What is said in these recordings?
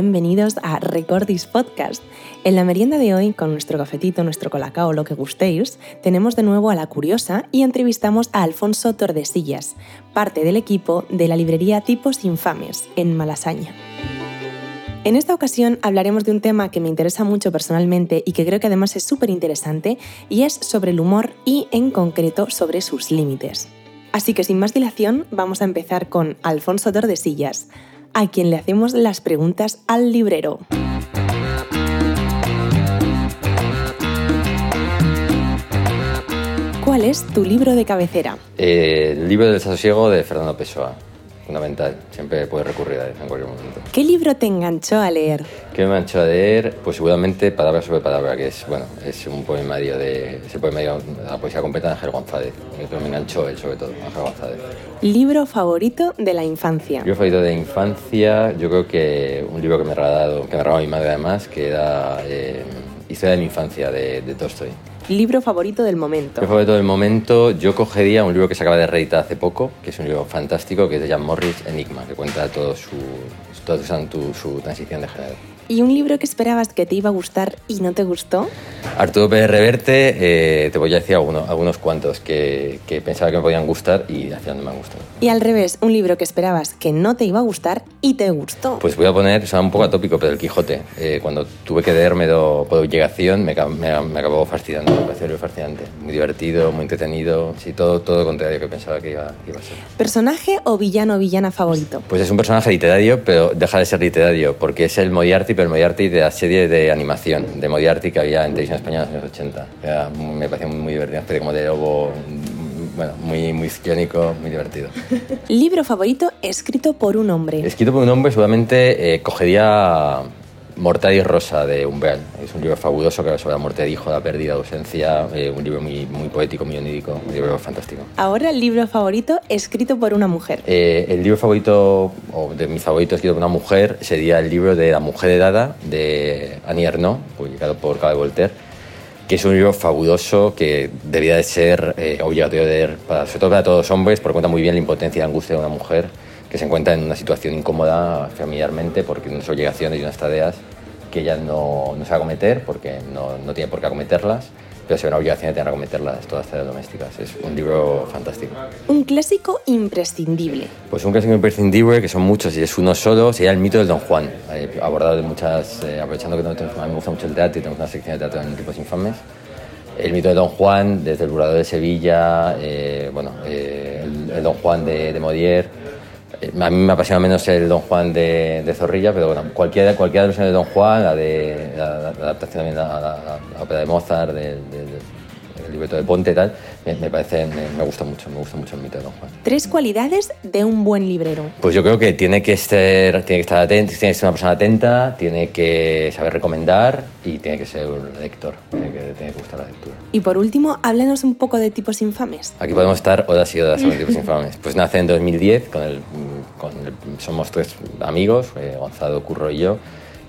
bienvenidos a Recordis Podcast. En la merienda de hoy, con nuestro cafetito, nuestro colacao, lo que gustéis, tenemos de nuevo a La Curiosa y entrevistamos a Alfonso Tordesillas, parte del equipo de la librería Tipos Infames, en Malasaña. En esta ocasión hablaremos de un tema que me interesa mucho personalmente y que creo que además es súper interesante, y es sobre el humor y, en concreto, sobre sus límites. Así que sin más dilación, vamos a empezar con Alfonso Tordesillas, a quien le hacemos las preguntas al librero. ¿Cuál es tu libro de cabecera? Eh, el libro del desasosiego de Fernando Pessoa fundamental. Siempre puedes recurrir a él en cualquier momento. ¿Qué libro te enganchó a leer? ¿Qué me enganchó a leer? Pues seguramente Palabra sobre Palabra, que es, bueno, es un poemario de, es el poemario, la poesía completa de Ángel González. Pero me enganchó él sobre todo, Ángel González. ¿Libro favorito de la infancia? Libro favorito de infancia, yo creo que un libro que me ha regalado, que me regaló mi madre además, que era eh, Historia de mi infancia, de, de Tolstoy. ¿Libro favorito del momento? Mi favorito del momento, yo cogería un libro que se acaba de reeditar hace poco, que es un libro fantástico, que es de Jan Morris, Enigma, que cuenta todo su, todo su, su transición de género. ¿Y un libro que esperabas que te iba a gustar y no te gustó? Arturo Pérez Reverte, eh, te voy a decir algunos, algunos cuantos que, que, pensaba que me podían gustar y al final no me han gustado. Y al revés, un libro que esperabas que no te iba a gustar y te gustó. Pues voy a poner, o sea, un poco atópico, pero El Quijote. Eh, cuando tuve que leerme por obligación, me, me, me, acabó fascinando, me pareció fascinante. Muy divertido, muy entretenido, sí, todo, todo lo contrario que pensaba que iba, que iba a ser. ¿Personaje o villano o villana favorito? Pues es un personaje literario, pero deja de ser literario, porque es el Moriarty pero el Moriarty de la serie de animación de Moriarty que había en televisión española en los años 80. Era, me parecía muy divertido, especie como de lobo, bueno, muy, muy histriónico, muy divertido. ¿Libro favorito escrito por un hombre? Escrito por un hombre, seguramente eh, cogería Mortadelo Rosa de Umbral. Es un libro fabuloso que habla sobre la muerte de hijo, la pérdida, la ausencia, eh, un libro muy, muy poético, muy onírico, un libro fantástico. Ahora el libro favorito escrito por una mujer. Eh, el libro favorito, o de mi favorito escrito por una mujer, sería el libro de La mujer hedada de Annie Ernaux, publicado por Cabo Voltaire, que es un libro fabuloso que debía de ser eh, obligatorio de leer, para, sobre todo para todos los hombres, porque cuenta muy bien la impotencia y la angustia de una mujer que se encuentra en una situación incómoda familiarmente porque unas obligaciones y unas tareas que ella no, no se va a cometer porque no, no, tiene por qué acometerlas, pero se ve una obligación de tener que acometerlas todas las tareas domésticas. Es un libro fantástico. Un clásico imprescindible. Pues un clásico imprescindible, que son muchos y es uno solo, sería el mito del Don Juan, abordado de muchas, eh, aprovechando que tenemos, a mí me gusta mucho el teatro y tenemos una sección de teatro en Tipos Infames. El mito de Don Juan, desde el Burador de Sevilla, eh, bueno, eh, el, el, Don Juan de, de Modier, a mí me apasiona menos el Don Juan de, de Zorrilla, pero bueno, cualquiera, cualquiera los de Don Juan, la de la, adaptación también a la, ópera de Mozart, de, de, libreto de Ponte y tal, me, me parece, me, me, gusta mucho, me gusta mucho el mito de Don Juan. Tres cualidades de un buen librero. Pues yo creo que tiene que ser, tiene que estar atento, tiene que ser una persona atenta, tiene que saber recomendar y tiene que ser un lector, tiene que, tiene que gustar la lectura. Y por último, háblanos un poco de tipos infames. Aquí podemos estar horas y horas sobre tipos infames. Pues nace en 2010, con el, con el, somos tres amigos, eh, Gonzalo, Curro y yo,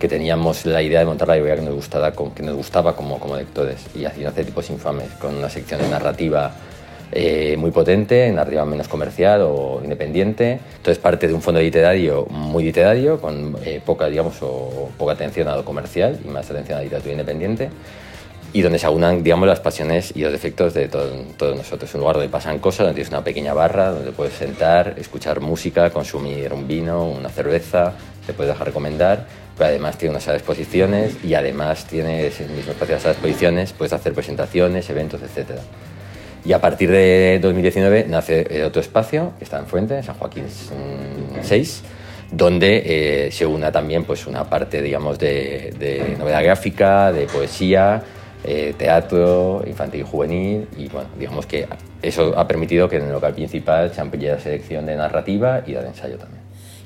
que teníamos la idea de montar la librería que nos, gustaba, que nos gustaba como, como lectores. Y nace tipos infames, con una sección de narrativa eh, muy potente, narrativa menos comercial o independiente. Entonces parte de un fondo literario muy literario, con eh, poca, digamos, o, poca atención a lo comercial y más atención a la literatura independiente y donde se aunan, digamos, las pasiones y los defectos de todo, todos nosotros. Un lugar donde pasan cosas, donde tienes una pequeña barra, donde puedes sentar, escuchar música, consumir un vino, una cerveza, te puedes dejar recomendar, pero además tiene unas salas de exposiciones y además tienes en el mismo espacio de las salas de exposiciones, puedes hacer presentaciones, eventos, etc. Y a partir de 2019 nace otro espacio, que está en San Joaquín 6, donde eh, se una también pues, una parte, digamos, de, de novela gráfica, de poesía, eh, teatro infantil y juvenil y bueno, digamos que eso ha permitido que en el local principal se amplíe la selección de narrativa y la de ensayo también.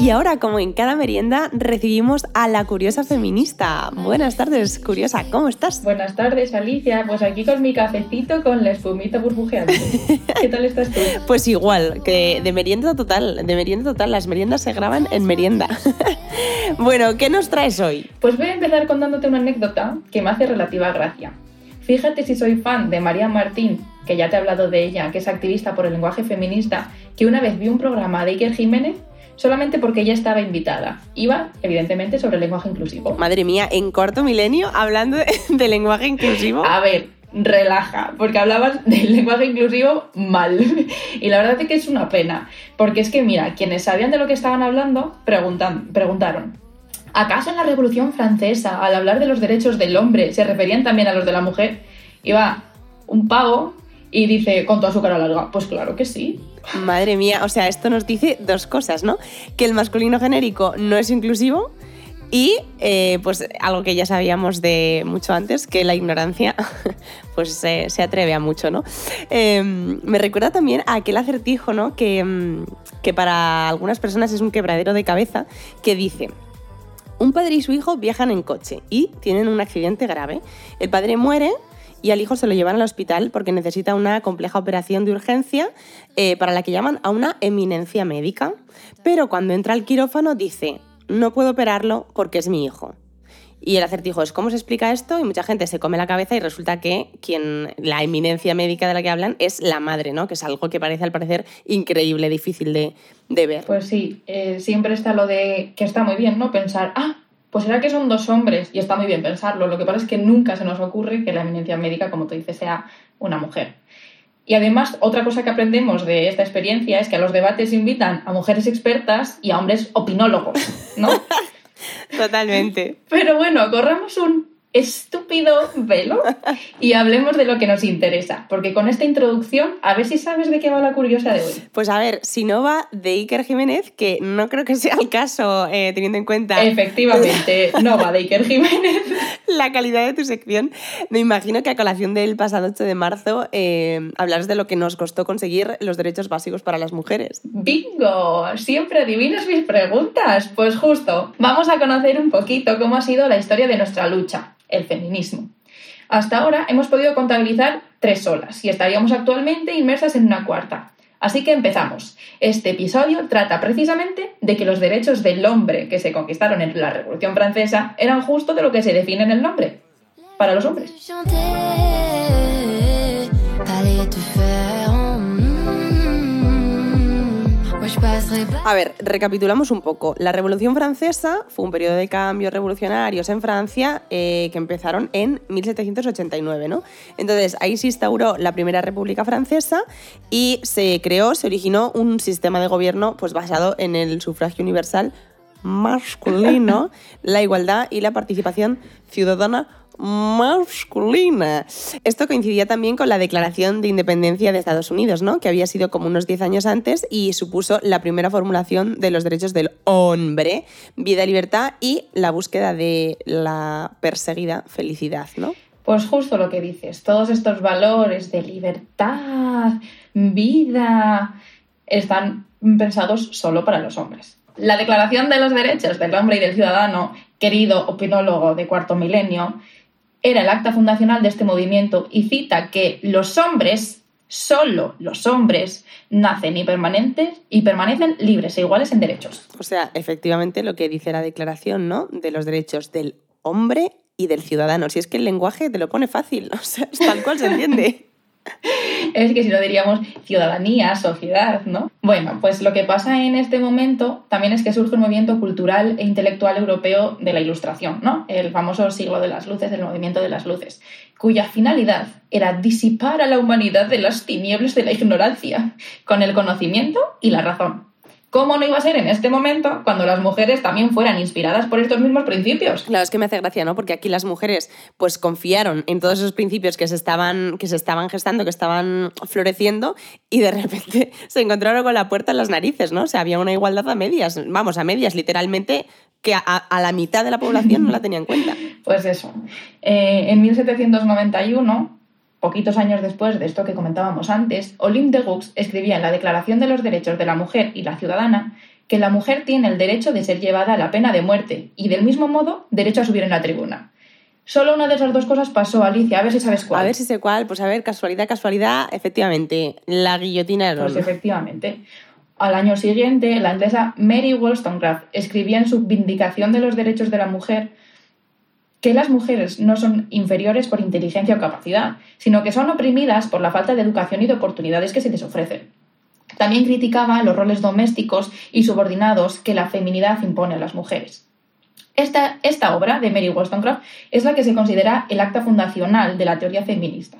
Y ahora, como en cada merienda, recibimos a la curiosa feminista. Buenas tardes, curiosa, ¿cómo estás? Buenas tardes, Alicia. Pues aquí con mi cafecito con la espumita burbujeante. ¿Qué tal estás tú? Pues igual, que de merienda total, de merienda total. Las meriendas se graban en merienda. bueno, ¿qué nos traes hoy? Pues voy a empezar contándote una anécdota que me hace relativa gracia. Fíjate si soy fan de María Martín, que ya te he hablado de ella, que es activista por el lenguaje feminista, que una vez vi un programa de Iker Jiménez solamente porque ella estaba invitada. Iba, evidentemente, sobre el lenguaje inclusivo. Madre mía, en cuarto milenio hablando de, lenguaje inclusivo. A ver, relaja, porque hablabas del lenguaje inclusivo mal. Y la verdad es que es una pena, porque es que, mira, quienes sabían de lo que estaban hablando preguntan, preguntaron, ¿Acaso en la Revolución Francesa, al hablar de los derechos del hombre, se referían también a los de la mujer? Iba un pavo y dice, con toda su cara larga, pues claro que sí. Madre mía, o sea, esto nos dice dos cosas, ¿no? Que el masculino genérico no es inclusivo y eh, pues algo que ya sabíamos de mucho antes, que la ignorancia pues se atreve a mucho, ¿no? Em, me recuerda también a aquel acertijo, ¿no? Que, mm, que para algunas personas es un quebradero de cabeza, que dice, un padre y su hijo viajan en coche y tienen un accidente grave. El padre muere y al hijo se lo llevan al hospital porque necesita una compleja operación de urgencia eh, para la que llaman a una eminencia médica. Pero cuando entra al quirófano dice, no puedo operarlo porque es mi hijo. Y el acertijo es, ¿cómo se explica esto? Y mucha gente se come la cabeza y resulta que quien, la eminencia médica de la que hablan es la madre, ¿no? Que es algo que parece al parecer increíble, difícil de, ver. Pues sí, eh, siempre está lo de que está muy bien, ¿no? Pensar, ah, pues será que son dos hombres y está muy bien pensarlo. Lo que pasa es que nunca se nos ocurre que la eminencia médica, como tú dices, sea una mujer. Y además, otra cosa que aprendemos de esta experiencia es que a los debates invitan a mujeres expertas y a hombres opinólogos, ¿no? Totalmente. Pero bueno, corramos un estúpido velo y hablemos de lo que nos interesa, porque con esta introducción, a ver si sabes de qué va la curiosa de hoy. Pues a ver, si no va de Iker Jiménez, que no creo que sea el caso eh, teniendo en cuenta... Efectivamente, no va de Iker Jiménez. la calidad de tu sección. Me imagino que a colación del pasado 8 de marzo eh, hablarás de lo que nos costó conseguir los derechos básicos para las mujeres. ¡Bingo! Siempre adivinas mis preguntas. Pues justo, vamos a conocer un poquito cómo ha sido la historia de nuestra lucha el feminismo. Hasta ahora hemos podido contabilizar tres olas y estaríamos actualmente inmersas en una cuarta. Así que empezamos. Este episodio trata precisamente de que los derechos del hombre que se conquistaron en la Revolución Francesa eran justo de lo que se define en el nombre, para los hombres. A ver, recapitulamos un poco. La Revolución Francesa fue un periodo de cambios revolucionarios en Francia eh, que empezaron en 1789, ¿no? Entonces ahí se instauró la primera República Francesa y se creó, se originó un sistema de gobierno pues basado en el sufragio universal masculino, la igualdad y la participación ciudadana masculina. Esto coincidía también con la Declaración de Independencia de Estados Unidos, ¿no? que había sido como unos 10 años antes y supuso la primera formulación de los derechos del hombre, vida, libertad y la búsqueda de la perseguida felicidad. ¿no? Pues justo lo que dices, todos estos valores de libertad, vida, están pensados solo para los hombres. La Declaración de los Derechos del Hombre y del Ciudadano, querido opinólogo de cuarto milenio, era el acta fundacional de este movimiento y cita que los hombres, solo los hombres, nacen y, permanentes, y permanecen libres e iguales en derechos. O sea, efectivamente lo que dice la declaración, ¿no? De los derechos del hombre y del ciudadano. Si es que el lenguaje te lo pone fácil, o sea, tal cual se entiende. es que si no diríamos ciudadanía, sociedad, ¿no? Bueno, pues lo que pasa en este momento también es que surge un movimiento cultural e intelectual europeo de la Ilustración, ¿no? El famoso siglo de las luces, el movimiento de las luces, cuya finalidad era disipar a la humanidad de las tinieblas de la ignorancia, con el conocimiento y la razón. ¿Cómo no iba a ser en este momento cuando las mujeres también fueran inspiradas por estos mismos principios? Claro, es que me hace gracia, ¿no? Porque aquí las mujeres pues confiaron en todos esos principios que se estaban, que se estaban gestando, que estaban floreciendo y de repente se encontraron con la puerta en las narices, ¿no? O sea, había una igualdad a medias, vamos, a medias, literalmente que a, la mitad de la población no la tenía en cuenta. Pues eso. Eh, en 1791 poquitos años después de esto que comentábamos antes, Olympe de Gux escribía en la Declaración de los Derechos de la Mujer y la Ciudadana que la mujer tiene el derecho de ser llevada a la pena de muerte y, del mismo modo, derecho a subir en la tribuna. Solo una de esas dos cosas pasó, Alicia, a ver si sabes cuál. A ver si sé cuál, pues a ver, casualidad, casualidad, efectivamente, la guillotina de Pues efectivamente. Al año siguiente, la inglesa Mary Wollstonecraft escribía en su Vindicación de los Derechos de la Mujer que las mujeres no son inferiores por inteligencia o capacidad, sino que son oprimidas por la falta de educación y de oportunidades que se les ofrecen. También criticaba los roles domésticos y subordinados que la feminidad impone a las mujeres. Esta, esta obra de Mary Wollstonecraft es la que se considera el acta fundacional de la teoría feminista.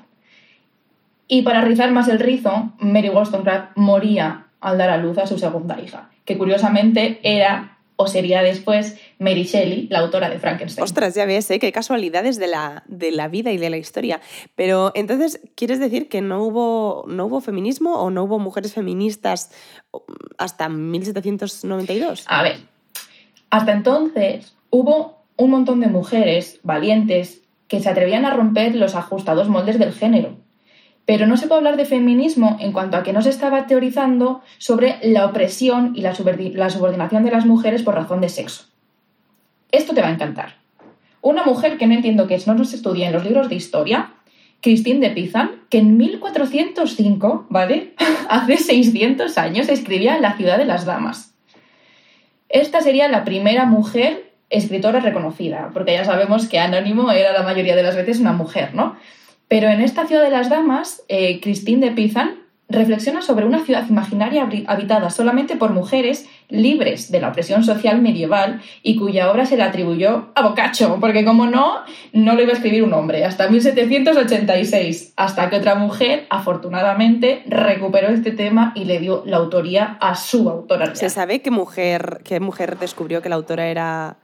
Y para rizar más el rizo, Mary Wollstonecraft moría al dar a luz a su segunda hija, que curiosamente era o sería después Mary Shelley, la autora de Frankenstein. Ostras, ya ves, ¿eh? qué casualidades de la, de la vida y de la historia. Pero entonces, ¿quieres decir que no hubo, no hubo feminismo o no hubo mujeres feministas hasta 1792? A ver, hasta entonces hubo un montón de mujeres valientes que se atrevían a romper los ajustados moldes del género pero no se puede hablar de feminismo en cuanto a que no se estaba teorizando sobre la opresión y la, subordinación de las mujeres por razón de sexo. Esto te va a encantar. Una mujer que no entiendo que no nos estudia en los libros de historia, Christine de Pizan, que en 1405, ¿vale? Hace 600 años escribía La ciudad de las damas. Esta sería la primera mujer escritora reconocida, porque ya sabemos que Anónimo era la mayoría de las veces una mujer, ¿no? Pero en esta ciudad de las damas, eh, Christine de Pizan reflexiona sobre una ciudad imaginaria habitada solamente por mujeres libres de la opresión social medieval y cuya obra se le atribuyó a Boccaccio, porque como no, no lo iba a escribir un hombre, hasta 1786, hasta que otra mujer, afortunadamente, recuperó este tema y le dio la autoría a su autora. ¿Se sabe qué mujer, qué mujer descubrió que la autora era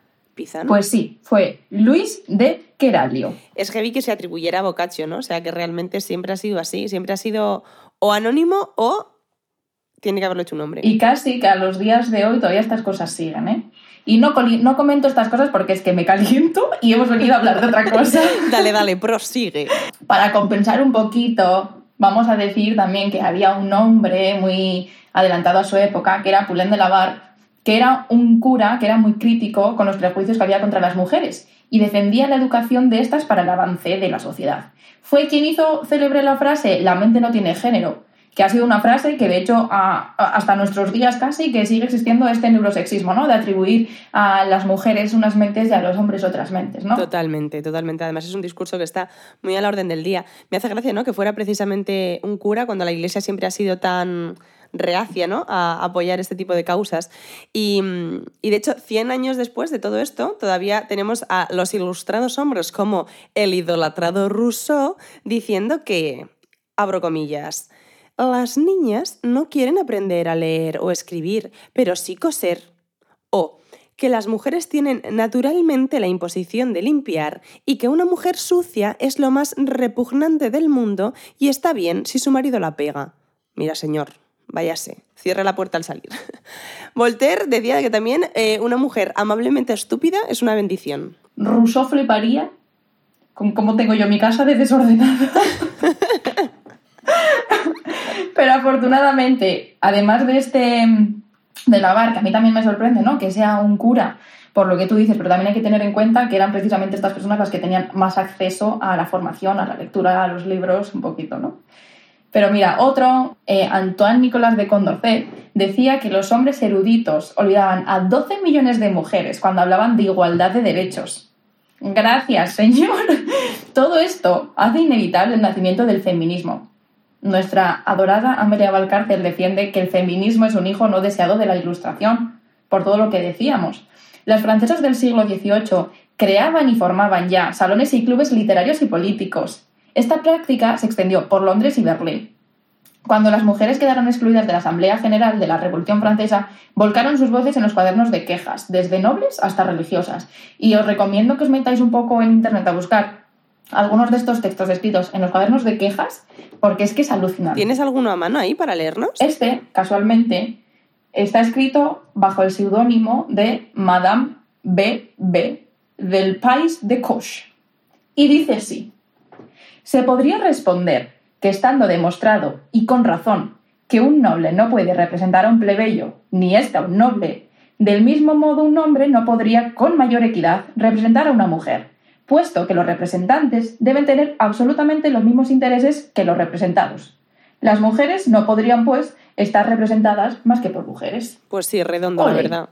pues sí, fue Luis de Queralio. Es heavy que se atribuyera a Boccaccio, ¿no? O sea, que realmente siempre ha sido así, siempre ha sido o anónimo o tiene que haberlo hecho un hombre. Y casi que a los días de hoy todavía estas cosas siguen, ¿eh? Y no, no comento estas cosas porque es que me caliento y hemos venido a hablar de otra cosa. dale, dale, prosigue. Para compensar un poquito, vamos a decir también que había un hombre muy adelantado a su época, que era Pulén de Lavar, que era un cura que era muy crítico con los prejuicios que había contra las mujeres y defendía la educación de estas para el avance de la sociedad. Fue quien hizo célebre la frase la mente no tiene género, que ha sido una frase que de hecho hasta nuestros días casi que sigue existiendo este neurosexismo, ¿no? De atribuir a las mujeres unas mentes y a los hombres otras mentes, ¿no? Totalmente, totalmente. Además es un discurso que está muy a la orden del día. Me hace gracia, ¿no? Que fuera precisamente un cura cuando la iglesia siempre ha sido tan reacia ¿no? a apoyar este tipo de causas. Y, de hecho, 100 años después de todo esto, todavía tenemos a los ilustrados hombres como el idolatrado Rousseau diciendo que, abro comillas, las niñas no quieren aprender a leer o escribir, pero sí coser. O que las mujeres tienen naturalmente la imposición de limpiar y que una mujer sucia es lo más repugnante del mundo y está bien si su marido la pega. Mira, señor, váyase, cierre la puerta al salir. Voltaire decía que también eh, una mujer amablemente estúpida es una bendición. Rousseau fliparía con cómo tengo yo mi casa de desordenada. Pero afortunadamente, además de este de la barca, a mí también me sorprende, ¿no? Que sea un cura, por lo que tú dices, pero también hay que tener en cuenta que eran precisamente estas personas las que tenían más acceso a la formación, a la lectura, a los libros, un poquito, ¿no? Pero mira, otro, eh, Antoine Nicolas de Condorcet, decía que los hombres eruditos olvidaban a 12 millones de mujeres cuando hablaban de igualdad de derechos. Gracias, señor. Todo esto hace inevitable el nacimiento del feminismo. Nuestra adorada Amelia Valcárcel defiende que el feminismo es un hijo no deseado de la Ilustración, por todo lo que decíamos. Las francesas del siglo XVIII creaban y formaban ya salones y clubes literarios y políticos, esta práctica se extendió por Londres y Berlín. Cuando las mujeres quedaron excluidas de la Asamblea General de la Revolución Francesa, volcaron sus voces en los cuadernos de quejas, desde nobles hasta religiosas. Y os recomiendo que os metáis un poco en Internet a buscar algunos de estos textos escritos en los cuadernos de quejas, porque es que es alucinante. ¿Tienes alguno a mano ahí para leernos? Este, casualmente, está escrito bajo el seudónimo de Madame B. B. del Pays de Coche. Y dice así. Se podría responder que estando demostrado, y con razón, que un noble no puede representar a un plebeyo, ni éste a un noble, del mismo modo un hombre no podría con mayor equidad representar a una mujer, puesto que los representantes deben tener absolutamente los mismos intereses que los representados. Las mujeres no podrían, pues, estar representadas más que por mujeres. Pues sí, redondo, la verdad.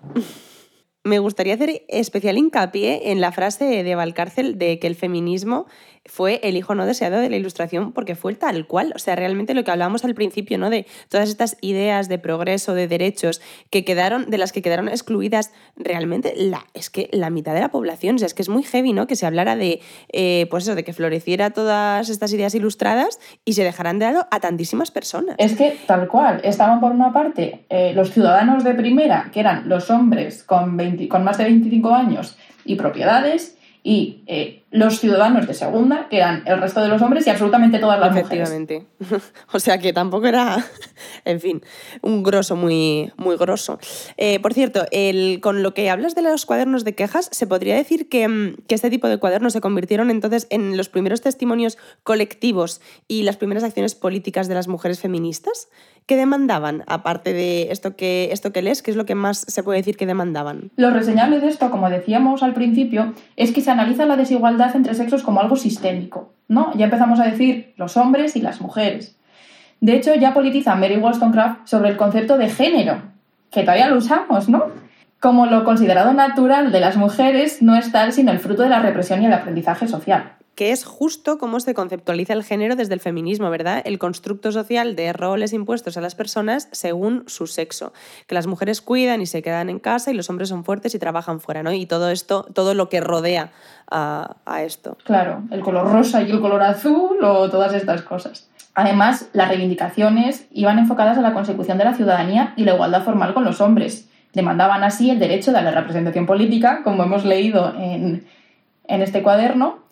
Me gustaría hacer especial hincapié en la frase de Valcárcel de que el feminismo fue el hijo no deseado de la ilustración porque fue tal cual. O sea, realmente lo que hablábamos al principio, ¿no? De todas estas ideas de progreso, de derechos, que quedaron, de las que quedaron excluidas realmente la, es que la mitad de la población. O sea, es que es muy heavy, ¿no? Que se hablara de, eh, pues eso, de que floreciera todas estas ideas ilustradas y se dejaran de lado a tantísimas personas. Es que, tal cual, estaban por una parte eh, los ciudadanos de primera, que eran los hombres con, 20 con más de 25 años y propiedades, y eh, los ciudadanos de segunda, que eran el resto de los hombres y absolutamente todas las mujeres. Efectivamente. o sea que tampoco era, en fin, un grosso muy, muy grosso. Eh, por cierto, el, con lo que hablas de los cuadernos de quejas, ¿se podría decir que, mm, que este tipo de cuadernos se convirtieron entonces en los primeros testimonios colectivos y las primeras acciones políticas de las mujeres feministas? ¿Qué demandaban? Aparte de esto que, esto que lees, ¿qué es lo que más se puede decir que demandaban? Lo reseñable de esto, como decíamos al principio, es que se analiza la desigualdad entre sexos como algo sistémico, ¿no? Ya empezamos a decir los hombres y las mujeres. De hecho, ya politiza Mary Wollstonecraft sobre el concepto de género, que todavía lo usamos, ¿no? Como lo considerado natural de las mujeres no es tal sino el fruto de la represión y el aprendizaje social. Que es justo cómo se conceptualiza el género desde el feminismo, ¿verdad? El constructo social de roles impuestos a las personas según su sexo. Que las mujeres cuidan y se quedan en casa y los hombres son fuertes y trabajan fuera, ¿no? Y todo esto, todo lo que rodea a, a esto. Claro, el color rosa y el color azul o todas estas cosas. Además, las reivindicaciones iban enfocadas a la consecución de la ciudadanía y la igualdad formal con los hombres. Demandaban así el derecho de la representación política, como hemos leído en, en este cuaderno,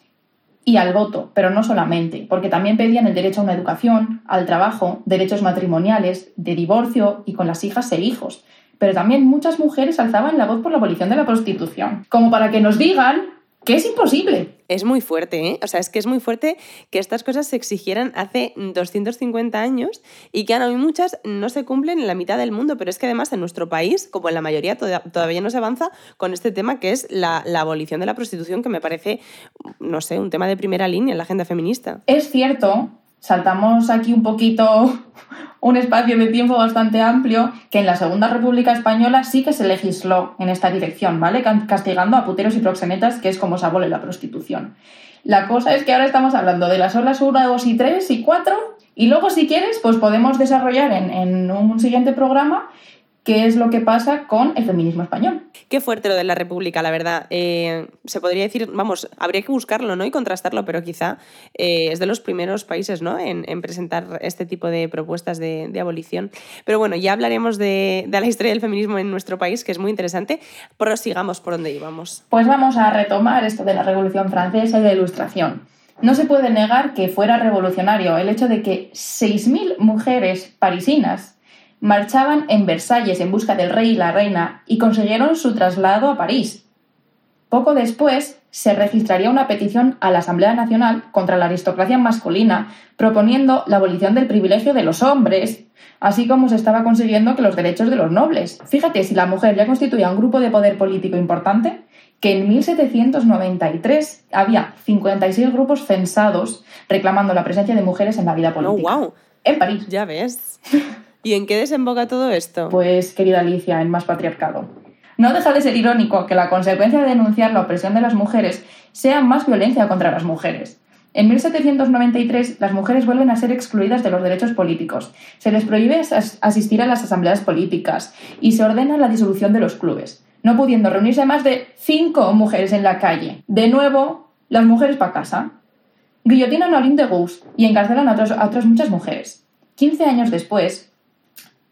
y al voto, pero no solamente, porque también pedían el derecho a una educación, al trabajo, derechos matrimoniales, de divorcio y con las hijas e hijos. Pero también muchas mujeres alzaban la voz por la abolición de la prostitución, como para que nos digan que es imposible. Es muy fuerte, ¿eh? O sea, es que es muy fuerte que estas cosas se exigieran hace 250 años y que ahora hoy muchas no se cumplen en la mitad del mundo, pero es que además en nuestro país, como en la mayoría, toda- todavía no se avanza con este tema que es la, la abolición de la prostitución, que me parece, no sé, un tema de primera línea en la agenda feminista. Es cierto, saltamos aquí un poquito un espacio de tiempo bastante amplio, que en la Segunda República Española sí que se legisló en esta dirección, ¿vale? Castigando a puteros y proxenetas, que es como se abole la prostitución. La cosa es que ahora estamos hablando de las olas 1, 2 y 3 y 4, y luego si quieres, pues podemos desarrollar en, en un siguiente programa qué es lo que pasa con el feminismo español. Qué fuerte lo de la República, la verdad. Eh, se podría decir, vamos, habría que buscarlo ¿no? y contrastarlo, pero quizá eh, es de los primeros países ¿no? en, en presentar este tipo de propuestas de, de abolición. Pero bueno, ya hablaremos de, de la historia del feminismo en nuestro país, que es muy interesante. Prosigamos por donde íbamos. Pues vamos a retomar esto de la Revolución Francesa y la Ilustración. No se puede negar que fuera revolucionario el hecho de que 6.000 mujeres parisinas marchaban en Versalles en busca del rey y la reina y consiguieron su traslado a París. Poco después se registraría una petición a la Asamblea Nacional contra la aristocracia masculina, proponiendo la abolición del privilegio de los hombres, así como se estaba consiguiendo que los derechos de los nobles. Fíjate si la mujer ya constituía un grupo de poder político importante, que en 1793 había 56 grupos censados reclamando la presencia de mujeres en la vida Oh, política. wow, En París. ya ves. ¿Y en qué desemboca todo esto? Pues, querida Alicia, en más patriarcado. No deja de ser irónico que la consecuencia de denunciar la opresión de las mujeres sea más violencia contra las mujeres. En 1793 las mujeres vuelven a ser excluidas de los derechos políticos, se les prohíbe as- asistir a las asambleas políticas y se ordena la disolución de los clubes, no pudiendo reunirse más de cinco mujeres en la calle. De nuevo, las mujeres para casa. Guillotinan a Olympe de Gouges y encarcelan a, otras muchas mujeres. 15 años después,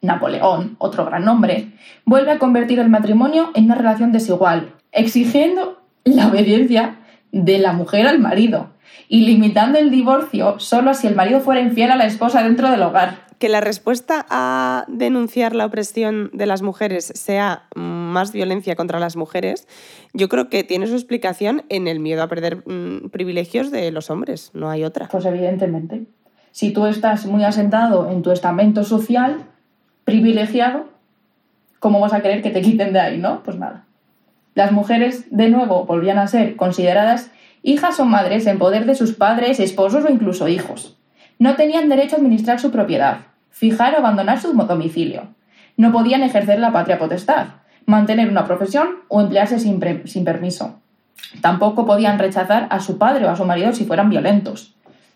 Napoleón, otro gran hombre, vuelve a convertir el matrimonio en una relación desigual, exigiendo la obediencia de la mujer al marido y limitando el divorcio solo si el marido fuera infiel a la esposa dentro del hogar. Que la respuesta a denunciar la opresión de las mujeres sea más violencia contra las mujeres, yo creo que tiene su explicación en el miedo a perder mm, privilegios de los hombres, no hay otra. Pues evidentemente. Si tú estás muy asentado en tu estamento social privilegiado, ¿cómo vas a querer que te quiten de ahí, no? Pues nada. Las mujeres, de nuevo, volvían a ser consideradas hijas o madres en poder de sus padres, esposos o incluso hijos. No tenían derecho a administrar su propiedad, fijar o abandonar su domicilio. No podían ejercer la patria potestad, mantener una profesión o emplearse sin, sin permiso. Tampoco podían rechazar a su padre o a su marido si fueran violentos.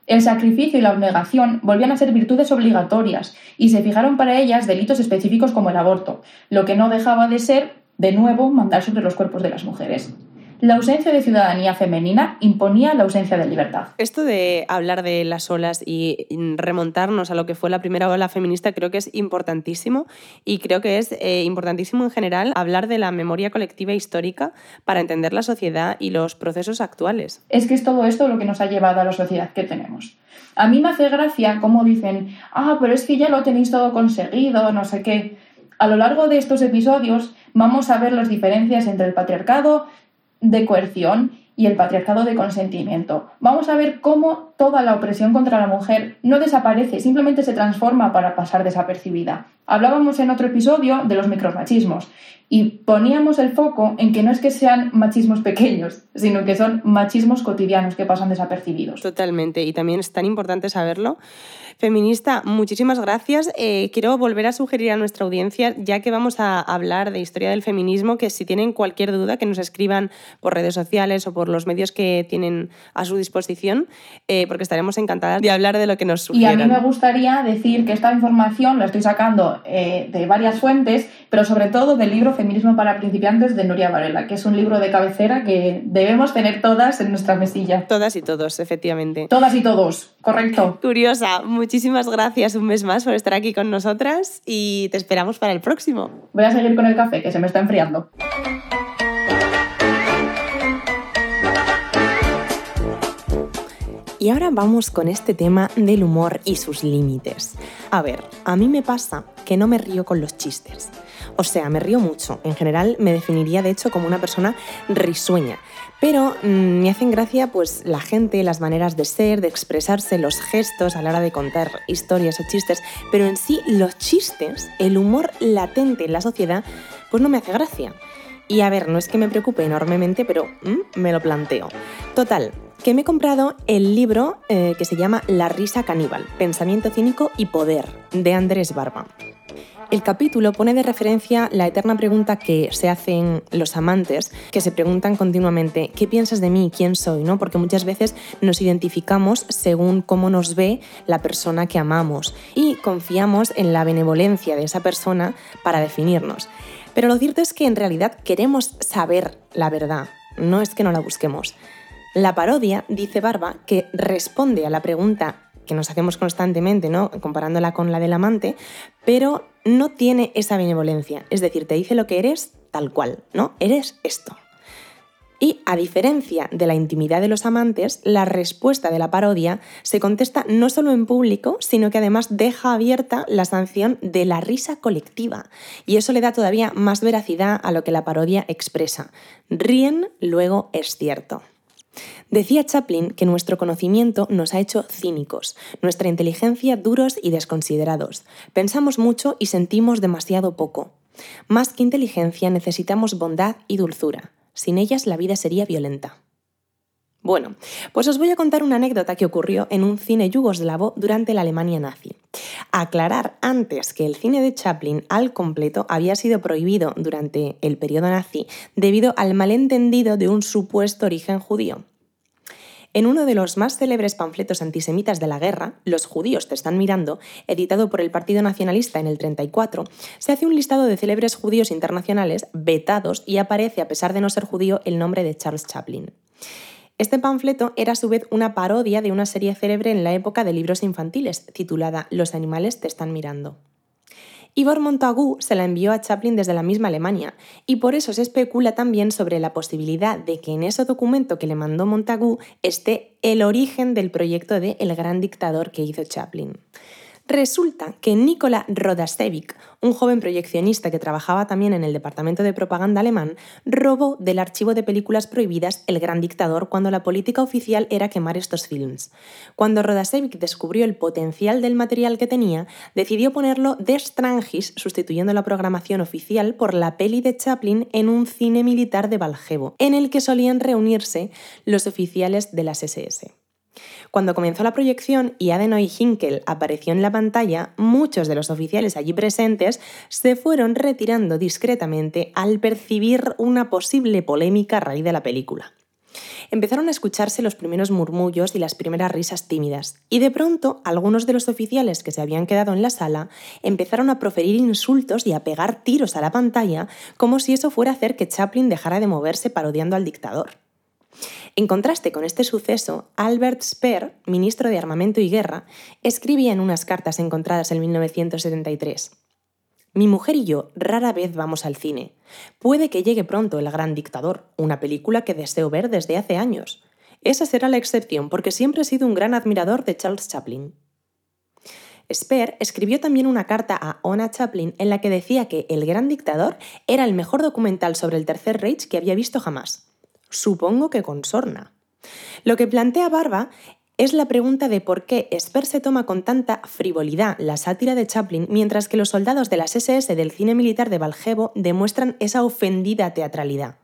El sacrificio y la abnegación volvían a ser virtudes obligatorias y se fijaron para ellas delitos específicos como el aborto, lo que no dejaba de ser, de nuevo, mandar sobre los cuerpos de las mujeres. La ausencia de ciudadanía femenina imponía la ausencia de libertad. Esto de hablar de las olas y remontarnos a lo que fue la primera ola feminista creo que es importantísimo y creo que es eh, importantísimo en general hablar de la memoria colectiva histórica para entender la sociedad y los procesos actuales. Es que es todo esto lo que nos ha llevado a la sociedad que tenemos. A mí me hace gracia cómo dicen, ah, pero es que ya lo tenéis todo conseguido, no sé qué. A lo largo de estos episodios vamos a ver las diferencias entre el patriarcado, de coerción y el patriarcado de consentimiento. Vamos a ver cómo toda la opresión contra la mujer no desaparece, simplemente se transforma para pasar desapercibida. Hablábamos en otro episodio de los micromachismos y poníamos el foco en que no es que sean machismos pequeños, sino que son machismos cotidianos que pasan desapercibidos. Totalmente, y también es tan importante saberlo Feminista, muchísimas gracias. Eh, quiero volver a sugerir a nuestra audiencia, ya que vamos a hablar de historia del feminismo, que si tienen cualquier duda, que nos escriban por redes sociales o por los medios que tienen a su disposición, eh, porque estaremos encantadas de hablar de lo que nos sugieran. Y a mí me gustaría decir que esta información la estoy sacando eh, de varias fuentes, pero sobre todo del libro Feminismo para principiantes de Nuria Varela, que es un libro de cabecera que debemos tener todas en nuestra mesilla. Todas y todos, efectivamente. Todas y todos, correcto. Curiosa, muchísimas gracias un mes más por estar aquí con nosotras y te esperamos para el próximo. Voy a seguir con el café, que se me está enfriando. Y ahora vamos con este tema del humor y sus límites. A ver, a mí me pasa que no me río con los chistes. O sea, me río mucho. En general me definiría de hecho como una persona risueña. Pero mm, me hacen gracia pues la gente, las maneras de ser, de expresarse, los gestos a la hora de contar historias o chistes, pero en sí los chistes, el humor latente en la sociedad, pues no me hace gracia. Y a ver, no es que me preocupe enormemente, pero mm, me lo planteo. Total, que me he comprado el libro eh, que se llama La risa caníbal, pensamiento cínico y poder, de Andrés Barba. El capítulo pone de referencia la eterna pregunta que se hacen los amantes, que se preguntan continuamente, ¿qué piensas de mí? ¿Quién soy? ¿no? Porque muchas veces nos identificamos según cómo nos ve la persona que amamos y confiamos en la benevolencia de esa persona para definirnos. Pero lo cierto es que en realidad queremos saber la verdad, no es que no la busquemos. La parodia, dice Barba, que responde a la pregunta que nos hacemos constantemente, ¿no? comparándola con la del amante, pero no tiene esa benevolencia. Es decir, te dice lo que eres tal cual, ¿no? Eres esto. Y a diferencia de la intimidad de los amantes, la respuesta de la parodia se contesta no solo en público, sino que además deja abierta la sanción de la risa colectiva. Y eso le da todavía más veracidad a lo que la parodia expresa. Ríen, luego es cierto. Decía Chaplin que nuestro conocimiento nos ha hecho cínicos, nuestra inteligencia duros y desconsiderados. Pensamos mucho y sentimos demasiado poco. Más que inteligencia necesitamos bondad y dulzura. Sin ellas la vida sería violenta. Bueno, pues os voy a contar una anécdota que ocurrió en un cine yugoslavo durante la Alemania nazi. Aclarar antes que el cine de Chaplin al completo había sido prohibido durante el periodo nazi debido al malentendido de un supuesto origen judío. En uno de los más célebres panfletos antisemitas de la guerra, Los judíos te están mirando, editado por el Partido Nacionalista en el 34, se hace un listado de célebres judíos internacionales vetados y aparece, a pesar de no ser judío, el nombre de Charles Chaplin. Este panfleto era a su vez una parodia de una serie célebre en la época de libros infantiles, titulada Los animales te están mirando. Ivor Montagu se la envió a Chaplin desde la misma Alemania, y por eso se especula también sobre la posibilidad de que en ese documento que le mandó Montagu esté el origen del proyecto de El gran dictador que hizo Chaplin. Resulta que Nikola Rodasevic, un joven proyeccionista que trabajaba también en el departamento de propaganda alemán, robó del archivo de películas prohibidas El Gran Dictador cuando la política oficial era quemar estos films. Cuando Rodasevic descubrió el potencial del material que tenía, decidió ponerlo de strangis, sustituyendo la programación oficial por la peli de Chaplin en un cine militar de Valjevo, en el que solían reunirse los oficiales de las SS. Cuando comenzó la proyección y Adenoy Hinkel apareció en la pantalla, muchos de los oficiales allí presentes se fueron retirando discretamente al percibir una posible polémica a raíz de la película. Empezaron a escucharse los primeros murmullos y las primeras risas tímidas, y de pronto algunos de los oficiales que se habían quedado en la sala empezaron a proferir insultos y a pegar tiros a la pantalla como si eso fuera a hacer que Chaplin dejara de moverse parodiando al dictador. En contraste con este suceso, Albert Speer, ministro de Armamento y Guerra, escribía en unas cartas encontradas en 1973. Mi mujer y yo rara vez vamos al cine. Puede que llegue pronto El Gran Dictador, una película que deseo ver desde hace años. Esa será la excepción porque siempre he sido un gran admirador de Charles Chaplin. Speer escribió también una carta a Ona Chaplin en la que decía que El Gran Dictador era el mejor documental sobre el Tercer Reich que había visto jamás. Supongo que con sorna. Lo que plantea Barba es la pregunta de por qué Esper se toma con tanta frivolidad la sátira de Chaplin, mientras que los soldados de las SS del cine militar de Valjevo demuestran esa ofendida teatralidad.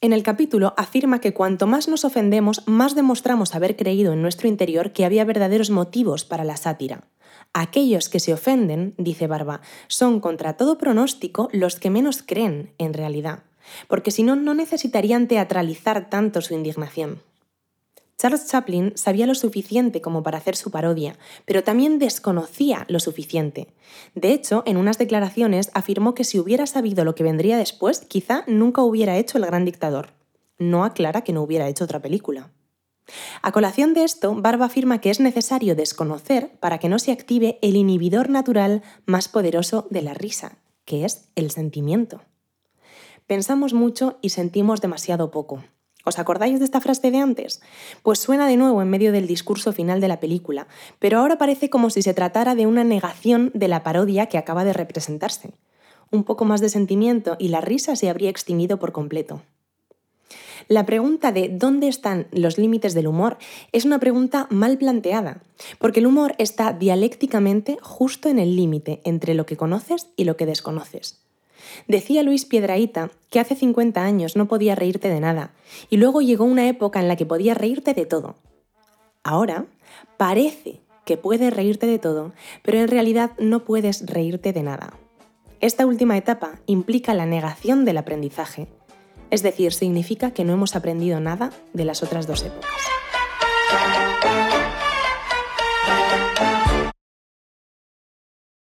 En el capítulo afirma que cuanto más nos ofendemos, más demostramos haber creído en nuestro interior que había verdaderos motivos para la sátira. Aquellos que se ofenden, dice Barba, son contra todo pronóstico los que menos creen en realidad porque si no, no necesitarían teatralizar tanto su indignación. Charles Chaplin sabía lo suficiente como para hacer su parodia, pero también desconocía lo suficiente. De hecho, en unas declaraciones afirmó que si hubiera sabido lo que vendría después, quizá nunca hubiera hecho El Gran Dictador. No aclara que no hubiera hecho otra película. A colación de esto, Barba afirma que es necesario desconocer para que no se active el inhibidor natural más poderoso de la risa, que es el sentimiento. Pensamos mucho y sentimos demasiado poco. ¿Os acordáis de esta frase de antes? Pues suena de nuevo en medio del discurso final de la película, pero ahora parece como si se tratara de una negación de la parodia que acaba de representarse. Un poco más de sentimiento y la risa se habría extinguido por completo. La pregunta de ¿dónde están los límites del humor? es una pregunta mal planteada, porque el humor está dialécticamente justo en el límite entre lo que conoces y lo que desconoces. Decía Luis Piedraíta que hace 50 años no podía reírte de nada, y luego llegó una época en la que podía reírte de todo. Ahora parece que puedes reírte de todo, pero en realidad no puedes reírte de nada. Esta última etapa implica la negación del aprendizaje, es decir, significa que no hemos aprendido nada de las otras dos épocas.